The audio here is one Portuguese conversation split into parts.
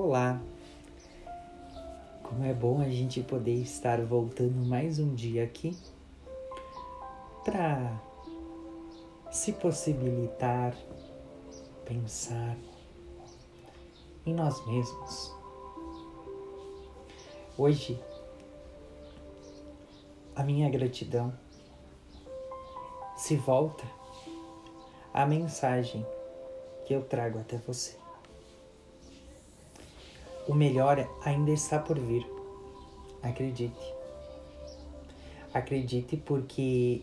Olá! Como é bom a gente poder estar voltando mais um dia aqui para se possibilitar pensar em nós mesmos. Hoje, a minha gratidão se volta à mensagem que eu trago até você. O melhor ainda está por vir. Acredite. Acredite porque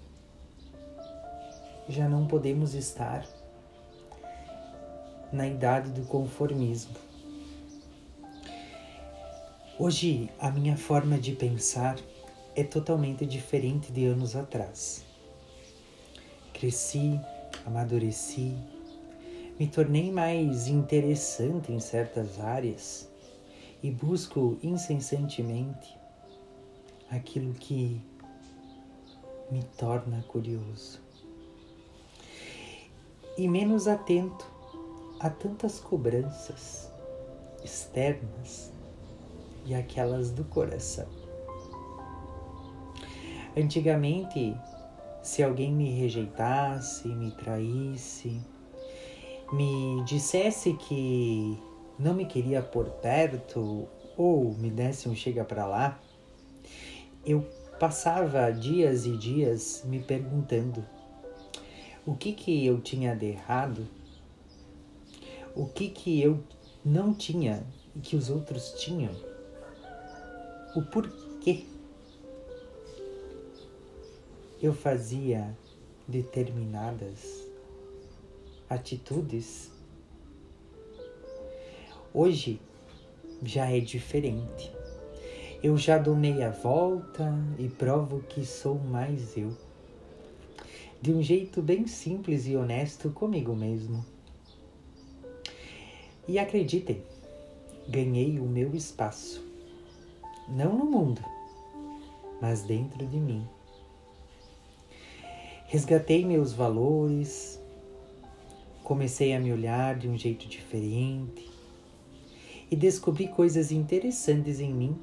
já não podemos estar na idade do conformismo. Hoje a minha forma de pensar é totalmente diferente de anos atrás. Cresci, amadureci, me tornei mais interessante em certas áreas e busco incessantemente aquilo que me torna curioso e menos atento a tantas cobranças externas e aquelas do coração. Antigamente, se alguém me rejeitasse, me traísse, me dissesse que não me queria por perto ou me desse um chega para lá, eu passava dias e dias me perguntando o que que eu tinha de errado, o que que eu não tinha e que os outros tinham, o porquê eu fazia determinadas atitudes Hoje já é diferente. Eu já dou meia volta e provo que sou mais eu. De um jeito bem simples e honesto comigo mesmo. E acreditem, ganhei o meu espaço. Não no mundo, mas dentro de mim. Resgatei meus valores, comecei a me olhar de um jeito diferente e descobri coisas interessantes em mim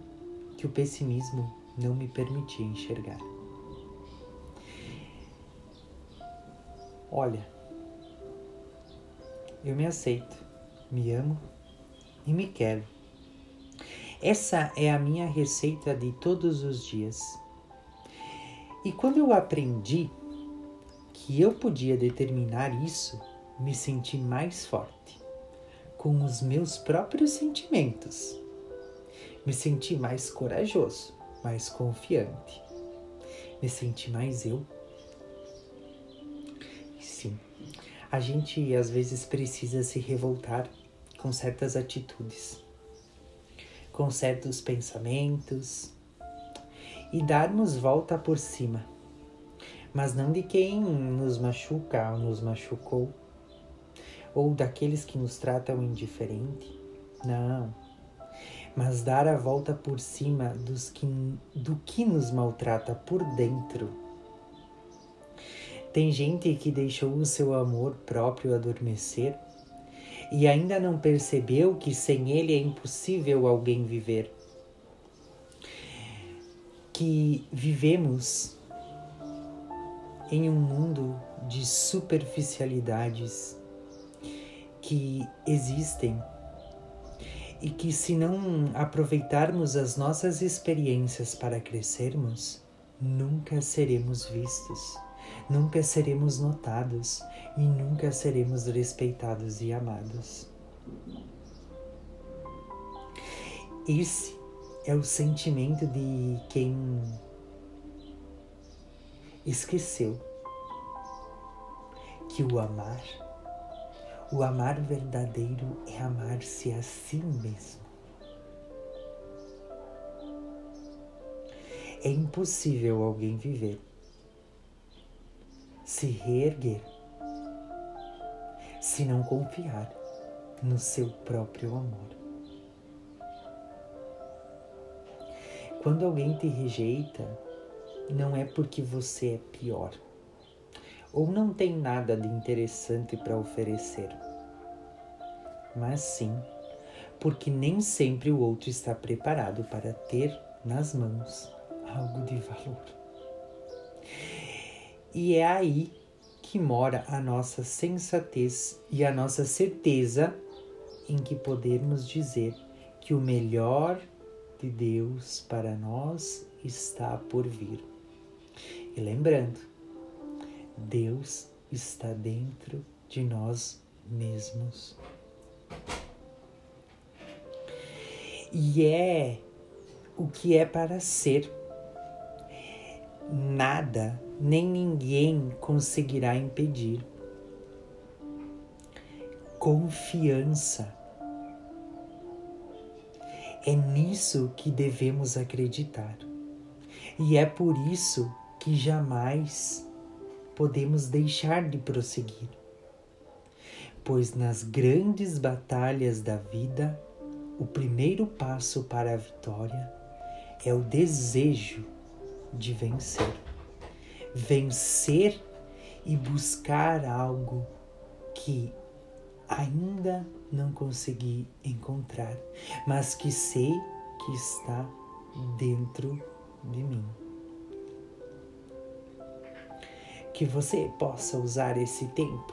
que o pessimismo não me permitia enxergar. Olha, eu me aceito, me amo e me quero. Essa é a minha receita de todos os dias. E quando eu aprendi que eu podia determinar isso, me senti mais forte com os meus próprios sentimentos. Me senti mais corajoso, mais confiante. Me senti mais eu. Sim, a gente às vezes precisa se revoltar com certas atitudes, com certos pensamentos e darmos volta por cima, mas não de quem nos machuca ou nos machucou ou daqueles que nos tratam indiferente. Não. Mas dar a volta por cima dos que, do que nos maltrata por dentro. Tem gente que deixou o seu amor próprio adormecer e ainda não percebeu que sem ele é impossível alguém viver. Que vivemos em um mundo de superficialidades que existem e que, se não aproveitarmos as nossas experiências para crescermos, nunca seremos vistos, nunca seremos notados e nunca seremos respeitados e amados. Esse é o sentimento de quem esqueceu que o amar o amar verdadeiro é amar-se a si mesmo. É impossível alguém viver, se reerguer, se não confiar no seu próprio amor. Quando alguém te rejeita, não é porque você é pior ou não tem nada de interessante para oferecer, mas sim porque nem sempre o outro está preparado para ter nas mãos algo de valor. E é aí que mora a nossa sensatez e a nossa certeza em que podemos dizer que o melhor de Deus para nós está por vir. E lembrando, Deus está dentro de nós mesmos. E é o que é para ser. Nada nem ninguém conseguirá impedir. Confiança. É nisso que devemos acreditar. E é por isso que jamais podemos deixar de prosseguir. Pois nas grandes batalhas da vida, o primeiro passo para a vitória é o desejo de vencer. Vencer e buscar algo que ainda não consegui encontrar, mas que sei que está dentro de mim. Que você possa usar esse tempo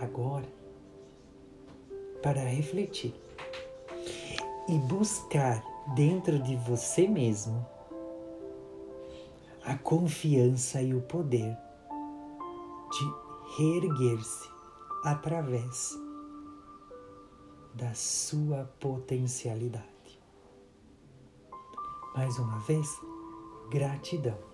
agora para refletir e buscar dentro de você mesmo a confiança e o poder de reerguer-se através da sua potencialidade. Mais uma vez, gratidão.